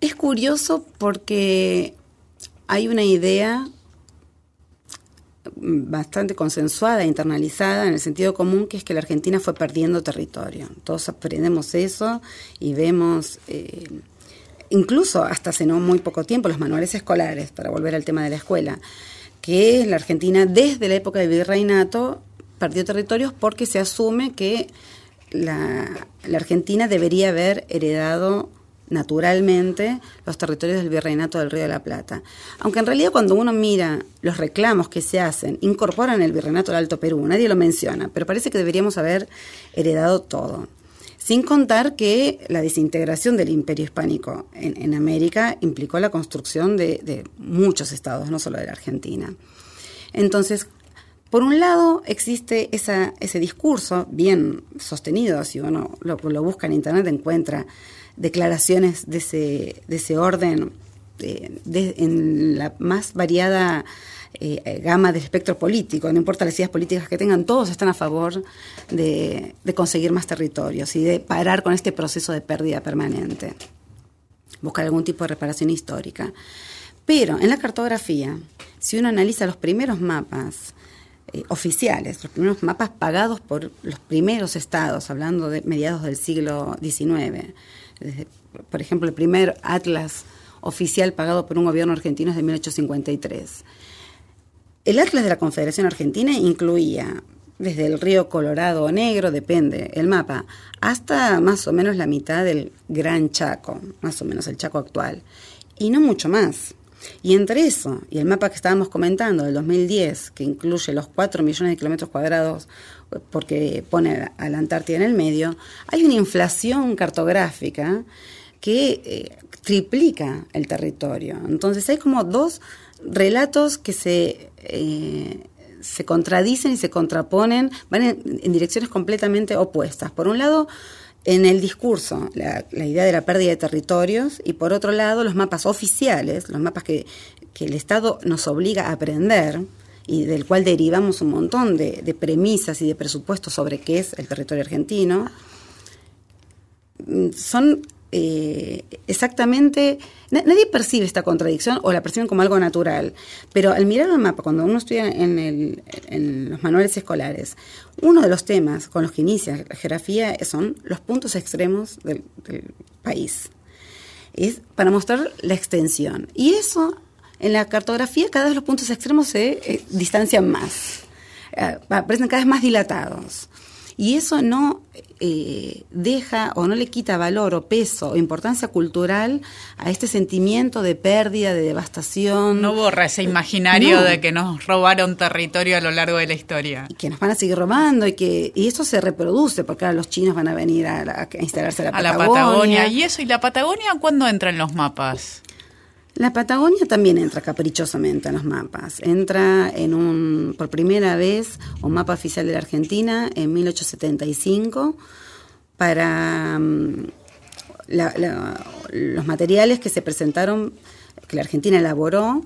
es curioso porque hay una idea bastante consensuada, internalizada en el sentido común, que es que la Argentina fue perdiendo territorio. Todos aprendemos eso y vemos, eh, incluso hasta hace no muy poco tiempo, los manuales escolares, para volver al tema de la escuela, que la Argentina desde la época del virreinato perdió territorios porque se asume que la, la Argentina debería haber heredado naturalmente los territorios del Virreinato del Río de la Plata. Aunque en realidad cuando uno mira los reclamos que se hacen, incorporan el Virreinato del Alto Perú, nadie lo menciona, pero parece que deberíamos haber heredado todo. Sin contar que la desintegración del imperio hispánico en, América implicó la construcción de, muchos estados, no solo de la Argentina. Entonces, por un lado, existe ese discurso bien sostenido, si uno lo, lo busca en Internet encuentra declaraciones de ese, de ese orden en la más variada eh, gama del espectro político, no importa las ideas políticas que tengan, todos están a favor de, conseguir más territorios y de parar con este proceso de pérdida permanente, buscar algún tipo de reparación histórica. Pero en la cartografía, si uno analiza los primeros mapas eh, oficiales, los primeros mapas pagados por los primeros estados, hablando de mediados del siglo XIX, por ejemplo, el primer atlas oficial pagado por un gobierno argentino es de 1853. El atlas de la Confederación Argentina incluía desde el río Colorado o Negro, depende el mapa, hasta más o menos la mitad del Gran Chaco, más o menos el Chaco actual, y no mucho más. Y entre eso y el mapa que estábamos comentando del 2010, que incluye los 4 millones de kilómetros cuadrados porque pone a la Antártida en el medio, hay una inflación cartográfica que eh, triplica el territorio. Entonces hay como dos relatos que se, eh, se contradicen y se contraponen, van en, direcciones completamente opuestas. Por un lado, en el discurso, la, idea de la pérdida de territorios, y por otro lado, los mapas oficiales, los mapas que, que el Estado nos obliga a aprender, y del cual derivamos un montón de, premisas y de presupuestos sobre qué es el territorio argentino, mm, son eh, exactamente, nadie percibe esta contradicción o la perciben como algo natural, pero al mirar el mapa, cuando uno estudia en, los manuales escolares, uno de los temas con los que inicia la geografía son los puntos extremos del, del país. Es para mostrar la extensión. Y eso en la cartografía cada vez los puntos extremos se eh, distancian más, eh, aparecen cada vez más dilatados. Y eso no eh, deja o no le quita valor o peso o importancia cultural a este sentimiento de pérdida, de devastación. No borra ese imaginario de que nos robaron territorio a lo largo de la historia. Y que nos van a seguir robando y que y eso se reproduce porque ahora los chinos van a venir a, instalarse a la Patagonia. A la Patagonia. ¿Y eso? ¿Y la Patagonia cuándo entra en los mapas? La Patagonia también entra caprichosamente en los mapas. Entra en un, por primera vez, un mapa oficial de la Argentina en 1875 para mm, los materiales que se presentaron, que la Argentina elaboró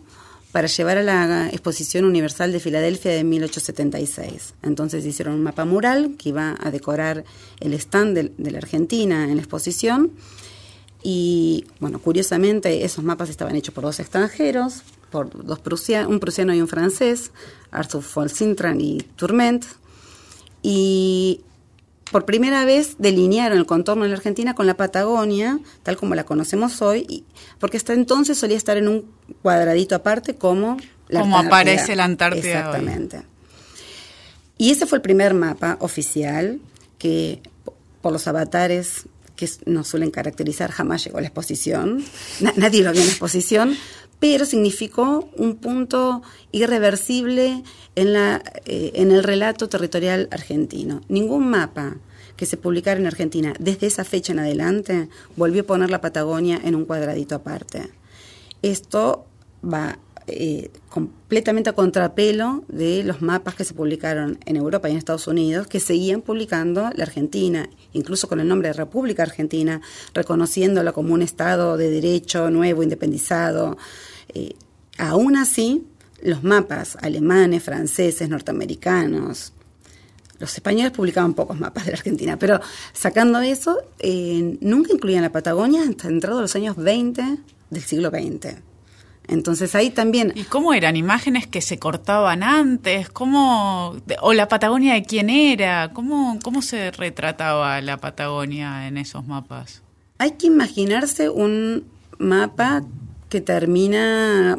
para llevar a la Exposición Universal de Filadelfia de 1876. Entonces hicieron un mapa mural que iba a decorar el stand de la Argentina en la exposición y bueno, curiosamente esos mapas estaban hechos por dos extranjeros, por dos prusianos, un prusiano y un francés, Arthur von Sintran y Tourment. Y por primera vez delinearon el contorno de la Argentina con la Patagonia, tal como la conocemos hoy, porque hasta entonces solía estar en un cuadradito aparte como la Como aparece la Antártida. Exactamente. Y ese fue el primer mapa oficial que por los avatares que nos suelen caracterizar, jamás llegó a la exposición, nadie lo vio en la exposición, pero significó un punto irreversible en, la, eh, en el relato territorial argentino. Ningún mapa que se publicara en Argentina, desde esa fecha en adelante, volvió a poner la Patagonia en un cuadradito aparte. Esto va eh, completamente a contrapelo de los mapas que se publicaron en Europa y en Estados Unidos, que seguían publicando la Argentina, incluso con el nombre de República Argentina, reconociéndola como un Estado de derecho nuevo, independizado. Eh, aún así, los mapas alemanes, franceses, norteamericanos, los españoles publicaban pocos mapas de la Argentina, pero sacando eso, eh, nunca incluían la Patagonia hasta entrado los años 20 del siglo XX. Entonces ahí también... ¿Y cómo eran? ¿Imágenes que se cortaban antes? ¿Cómo, ¿O la Patagonia de quién era? ¿Cómo, ¿Cómo se retrataba la Patagonia en esos mapas? Hay que imaginarse un mapa que termina,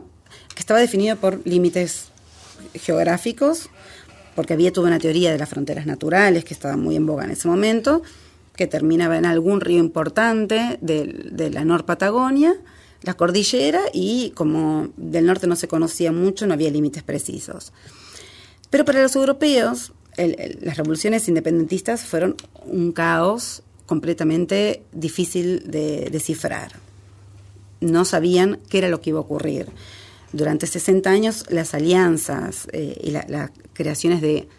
que estaba definido por límites geográficos, porque había toda una teoría de las fronteras naturales que estaba muy en boga en ese momento, que terminaba en algún río importante de, de la Nor Patagonia, la cordillera y como del norte no se conocía mucho, no había límites precisos. Pero para los europeos, las revoluciones independentistas fueron un caos completamente difícil de descifrar. No sabían qué era lo que iba a ocurrir. Durante 60 años las alianzas eh, y las creaciones de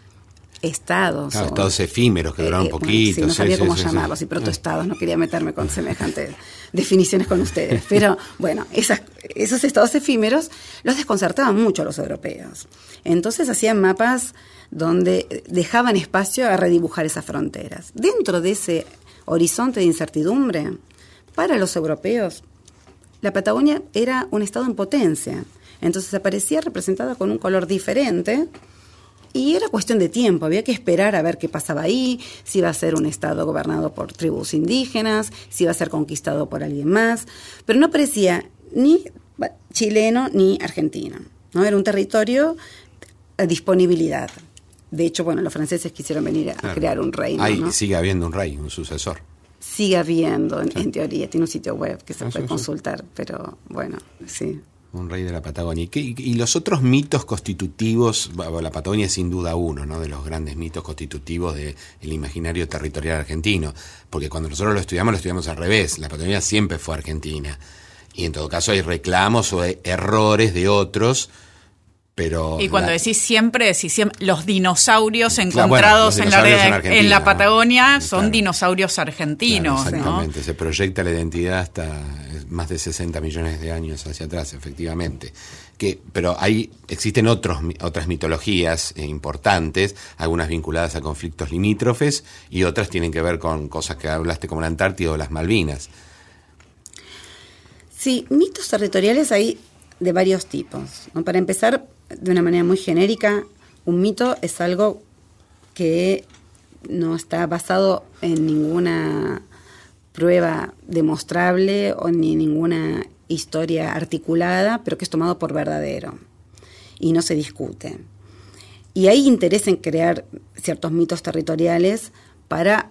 estados. estados efímeros que duraron un eh, poquito. no sabía cómo llamarlos, y protoestados, no quería meterme con semejantes definiciones con ustedes. Pero bueno, esos estados efímeros los desconcertaban mucho a los europeos. Entonces hacían mapas donde dejaban espacio a redibujar esas fronteras. Dentro de ese horizonte de incertidumbre, para los europeos, la Patagonia era un estado en potencia. Entonces aparecía representada con un color diferente y era cuestión de tiempo, había que esperar a ver qué pasaba ahí, si iba a ser un estado gobernado por tribus indígenas, si iba a ser conquistado por alguien más, pero no parecía ni chileno ni argentino, ¿no? Era un territorio a disponibilidad. De hecho, bueno, los franceses quisieron venir a crear un reino. Ahí sigue habiendo un rey, un sucesor. Sigue habiendo, en, teoría, tiene un sitio web que se ah, puede consultar, pero bueno, sí. Un rey de la Patagonia. ¿Y, los otros mitos constitutivos? la Patagonia es sin duda uno ¿no? de los grandes mitos constitutivos del imaginario territorial argentino. Porque cuando nosotros lo estudiamos, lo estudiamos al revés. La Patagonia siempre fue argentina. Y en todo caso hay reclamos o errores de otros y cuando decís siempre, decís siempre, los dinosaurios encontrados en, la, en, la Patagonia son dinosaurios argentinos. exactamente, se proyecta la identidad hasta más de 60 millones de años hacia atrás, efectivamente. Que, pero hay, existen otros, otras mitologías eh, importantes, algunas vinculadas a conflictos limítrofes y otras tienen que ver con cosas que hablaste como la Antártida o las Malvinas. Sí, mitos territoriales hay de varios tipos. Para empezar, de una manera muy genérica, un mito es algo que no está basado en ninguna prueba demostrable o ni ninguna historia articulada, pero que es tomado por verdadero y no se discute. Y hay interés en crear ciertos mitos territoriales para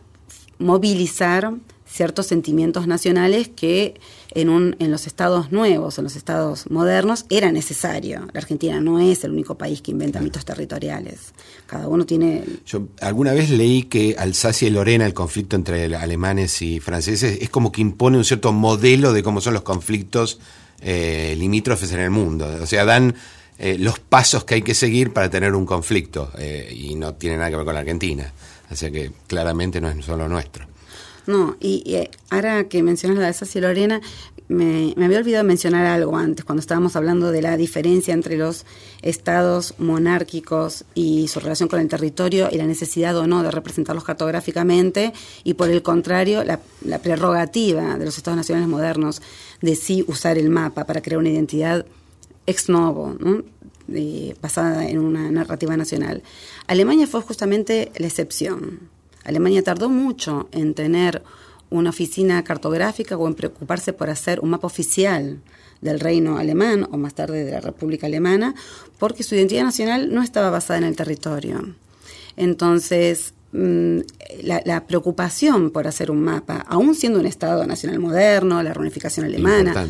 movilizar ciertos sentimientos nacionales que en, un, en los estados nuevos, en los estados modernos, era necesario. La Argentina no es el único país que inventa mitos territoriales. Cada uno tiene... Yo alguna vez leí que Alsacia y Lorena, el conflicto entre alemanes y franceses, es como que impone un cierto modelo de cómo son los conflictos eh, limítrofes en el mundo. O sea, dan... Eh, los pasos que hay que seguir para tener un conflicto eh, y no tiene nada que ver con la Argentina. Así que claramente no es solo nuestro. No, y, ahora que mencionas la de Alsacia y Lorena, me, había olvidado mencionar algo antes, cuando estábamos hablando de la diferencia entre los estados monárquicos y su relación con el territorio y la necesidad o no de representarlos cartográficamente, y por el contrario, la, prerrogativa de los estados nacionales modernos de sí usar el mapa para crear una identidad ex novo, basada en una narrativa nacional. Alemania fue justamente la excepción Alemania tardó mucho en tener una oficina cartográfica o en preocuparse por hacer un mapa oficial del reino alemán o más tarde de la República Alemana, porque su identidad nacional no estaba basada en el territorio. Entonces, mm, la, preocupación por hacer un mapa, aún siendo un Estado nacional moderno, la reunificación alemana,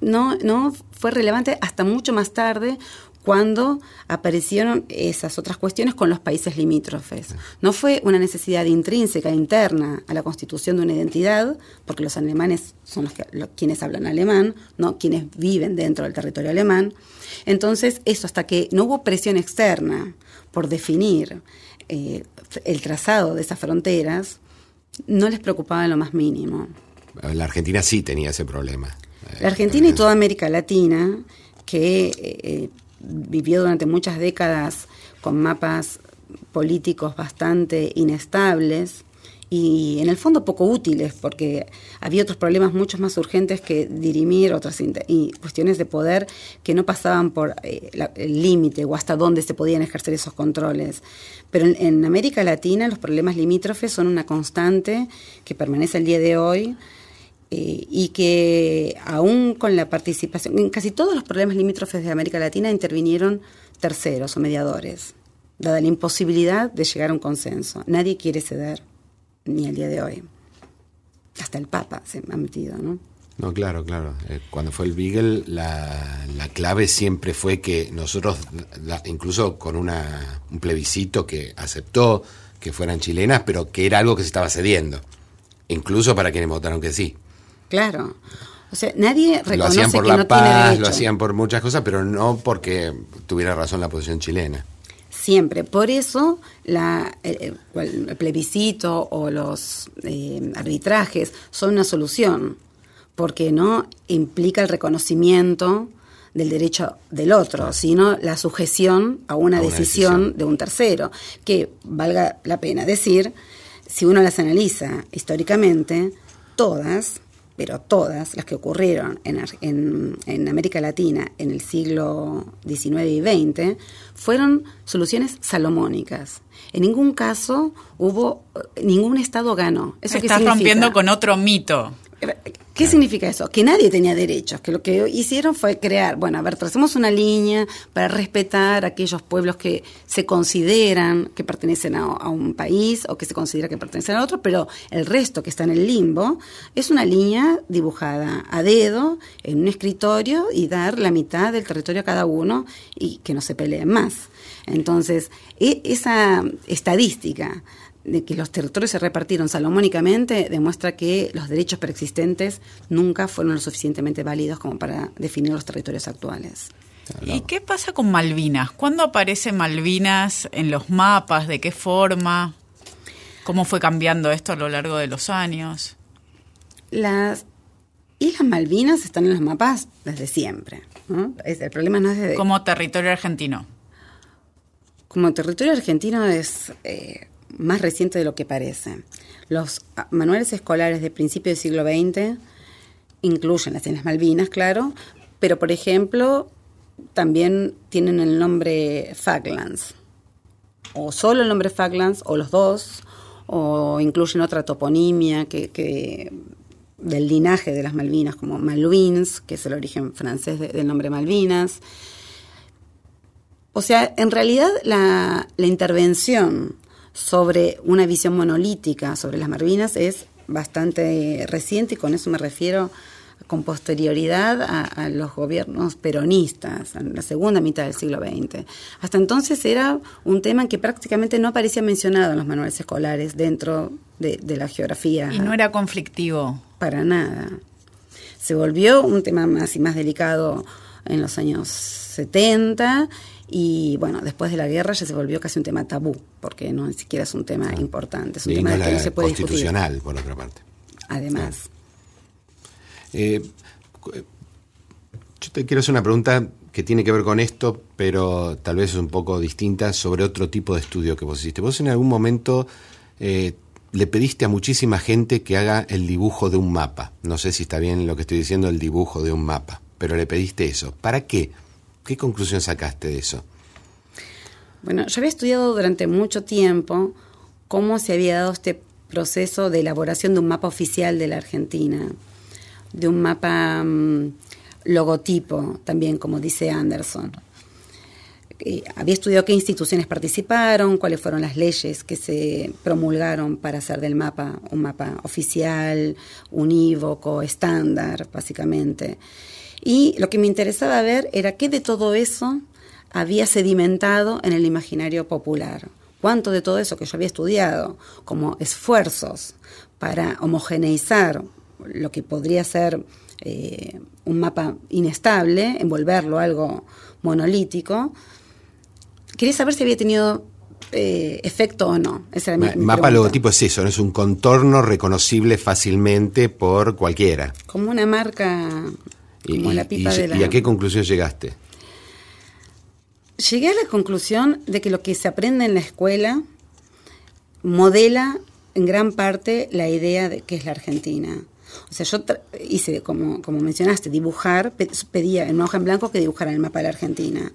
no, no fue relevante hasta mucho más tarde, cuando aparecieron esas otras cuestiones con los países limítrofes. No fue una necesidad intrínseca, interna a la constitución de una identidad, porque los alemanes son los, que, quienes hablan alemán, no quienes viven dentro del territorio alemán. Entonces, eso hasta que no hubo presión externa por definir eh, el trazado de esas fronteras, no les preocupaba en lo más mínimo. La Argentina sí tenía ese problema. La Argentina y toda América Latina, que eh, vivió durante muchas décadas con mapas políticos bastante inestables y en el fondo poco útiles porque había otros problemas mucho más urgentes que dirimir otras y cuestiones de poder que no pasaban por eh, el límite o hasta dónde se podían ejercer esos controles. Pero en, América Latina los problemas limítrofes son una constante que permanece el día de hoy. Eh, y que aún con la participación, en casi todos los problemas limítrofes de América Latina intervinieron terceros o mediadores, dada la imposibilidad de llegar a un consenso. Nadie quiere ceder, ni el día de hoy. Hasta el Papa se ha metido, ¿no? No, claro, claro. Eh, cuando fue el Beagle, la, la, clave siempre fue que nosotros, incluso con una, un plebiscito que aceptó que fueran chilenas, pero que era algo que se estaba cediendo, incluso para quienes votaron que sí. Claro. O sea, nadie reconoce lo hacían por que la no paz, tiene derecho. lo hacían por muchas cosas, pero no porque tuviera razón la posición chilena. Siempre. Por eso la, el, el plebiscito o los eh, arbitrajes son una solución, porque no implica el reconocimiento del derecho del otro, sino la sujeción a una, A una decisión, decisión. de un tercero, que valga la pena decir, si uno las analiza históricamente, todas, pero todas las que ocurrieron en, en- en América Latina en el siglo XIX y XX fueron soluciones salomónicas. En ningún caso hubo, eh, ningún Estado ganó. ¿Eso Estás significa? rompiendo con otro mito. ¿Qué significa eso? Que nadie tenía derechos, que lo que hicieron fue crear, bueno, a ver, tracemos una línea para respetar aquellos pueblos que se consideran que pertenecen a, a un país o que se considera que pertenecen a otro, pero el resto que está en el limbo es una línea dibujada a dedo en un escritorio y dar la mitad del territorio a cada uno y que no se peleen más. Entonces, e- esa estadística de que los territorios se repartieron salomónicamente demuestra que los derechos preexistentes nunca fueron lo suficientemente válidos como para definir los territorios actuales. ¿Y qué pasa con Malvinas? ¿Cuándo aparece Malvinas en los mapas? ¿De qué forma? ¿Cómo fue cambiando esto a lo largo de los años? Las Islas Malvinas están en los mapas desde siempre. el problema no es de... Como territorio argentino. Como territorio argentino es eh, más reciente de lo que parece. Los ah, manuales escolares de principio del siglo XX incluyen las Islas Malvinas, claro, pero por ejemplo también tienen el nombre Falklands, o solo el nombre Falklands, o los dos, o incluyen otra toponimia que, del linaje de las Malvinas, como Malvins, que es el origen francés de- del nombre Malvinas. O sea, en realidad la intervención sobre una visión monolítica sobre las Malvinas es bastante reciente y con eso me refiero con posterioridad a, a los gobiernos peronistas, en la segunda mitad del siglo XX. Hasta entonces era un tema que prácticamente no aparecía mencionado en los manuales escolares dentro de, de la geografía. Y no era conflictivo. Para nada. Se volvió un tema más y más delicado en los años 70 y bueno, después de la guerra ya se volvió casi un tema tabú, porque no ni siquiera es un tema importante, es un Y tema que no se puede discutir. constitucional, por otra parte. Además, Eh, cu- eh, yo te quiero hacer una pregunta que tiene que ver con esto, pero tal vez es un poco distinta sobre otro tipo de estudio que vos hiciste. Vos en algún momento eh, le pediste a muchísima gente que haga el dibujo de un mapa. No sé si está bien lo que estoy diciendo, el dibujo de un mapa, pero le pediste eso. ¿Para qué? ¿Qué conclusión sacaste de eso? Bueno, yo había estudiado durante mucho tiempo cómo se había dado este proceso de elaboración de un mapa oficial de la Argentina, de un mapa mm, logotipo también, como dice Anderson. Eh, había estudiado qué instituciones participaron, cuáles fueron las leyes que se promulgaron para hacer del mapa un mapa oficial, unívoco, estándar, básicamente. Y lo que me interesaba ver era qué de todo eso había sedimentado en el imaginario popular. ¿Cuánto de todo eso que yo había estudiado como esfuerzos para homogeneizar lo que podría ser eh, un mapa inestable, envolverlo algo monolítico, quería saber si había tenido eh, efecto o no. Esa mapa logotipo es eso, ¿no? es un contorno reconocible fácilmente por cualquiera. Como una marca, como la pipa de la... ¿Y a qué conclusión llegaste? Llegué a la conclusión de que lo que se aprende en la escuela modela en gran parte la idea de que es la Argentina. O sea, yo hice, como, como mencionaste, dibujar, pedía en una hoja en blanco que dibujara el mapa de la Argentina.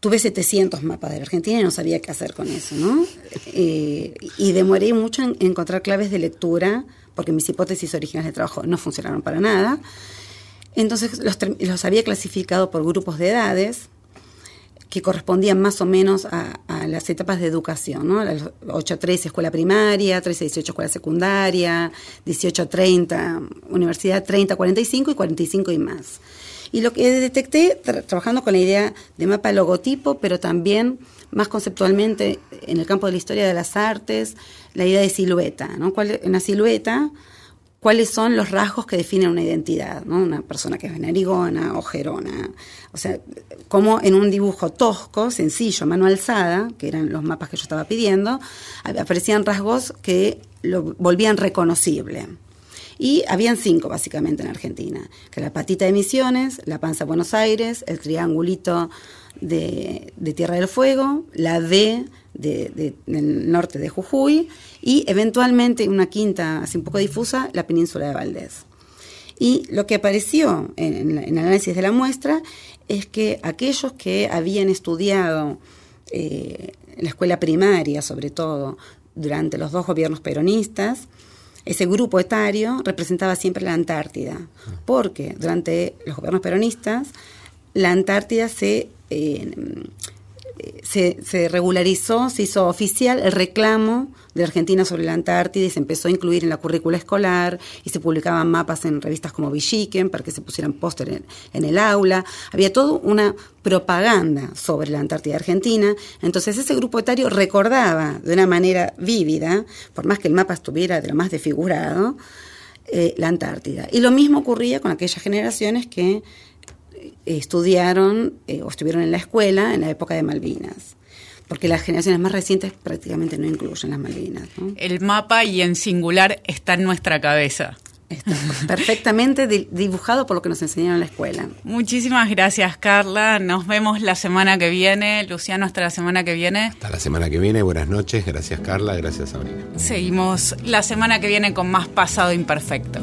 Tuve 700 mapas de la Argentina y no sabía qué hacer con eso, ¿no? Eh, y demoré mucho en encontrar claves de lectura, porque mis hipótesis originales de trabajo no funcionaron para nada. Entonces los, los había clasificado por grupos de edades, que correspondían más o menos a, las etapas de educación, ¿no? 8 a 13 escuela primaria, 13 a 18 escuela secundaria, 18 a 30 universidad, 30 a 45 y 45 y más. Y lo que detecté, trabajando con la idea de mapa logotipo, pero también más conceptualmente en el campo de la historia de las artes, la idea de silueta, ¿no? ¿Cuál, una silueta cuáles son los rasgos que definen una identidad, ¿no? Una persona que es narigona, ojerona. O sea, como en un dibujo tosco, sencillo, mano alzada, que eran los mapas que yo estaba pidiendo, aparecían rasgos que lo volvían reconocible. Y habían cinco básicamente en Argentina, que la patita de Misiones, la panza de Buenos Aires, el triangulito de, Tierra del Fuego, la D de, del norte de Jujuy y eventualmente una quinta así un poco difusa, la península de Valdés. Y lo que apareció en, el análisis de la muestra es que aquellos que habían estudiado eh, la escuela primaria, sobre todo, durante los dos gobiernos peronistas, ese grupo etario representaba siempre la Antártida, porque durante los gobiernos peronistas la Antártida se eh, se, regularizó, se hizo oficial el reclamo de Argentina sobre la Antártida y se empezó a incluir en la currícula escolar y se publicaban mapas en revistas como Villiquen para que se pusieran póster en, el aula. Había toda una propaganda sobre la Antártida Argentina. Entonces ese grupo etario recordaba de una manera vívida, por más que el mapa estuviera de lo más desfigurado, eh, la Antártida. Y lo mismo ocurría con aquellas generaciones que estudiaron eh, o estuvieron en la escuela en la época de Malvinas. Porque las generaciones más recientes prácticamente no incluyen las Malvinas. El mapa y en singular está en nuestra cabeza. Está perfectamente dibujado por lo que nos enseñaron en la escuela. Muchísimas gracias, Carla. Nos vemos la semana que viene. Luciano, hasta la semana que viene. Hasta la semana que viene. Buenas noches. Gracias, Carla. Gracias, Sabrina. Seguimos la semana que viene con más Pasado Imperfecto.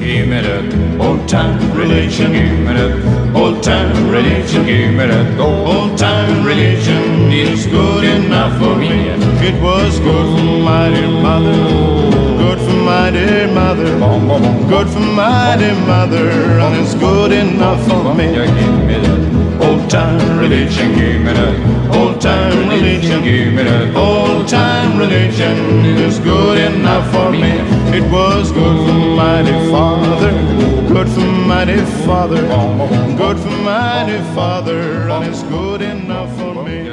Give me that old time religion. Give me that old time religion. Give me that old time religion. It's good enough for me. It was good for my dear mother. Good for my dear mother. Good for my dear mother. And it's good enough for me. Give me that old time religion. Give me that old time religion. Give me that old time religion. It's good enough for me. It was good for mighty father, good for mighty father, good for mighty father, and it's good enough for me.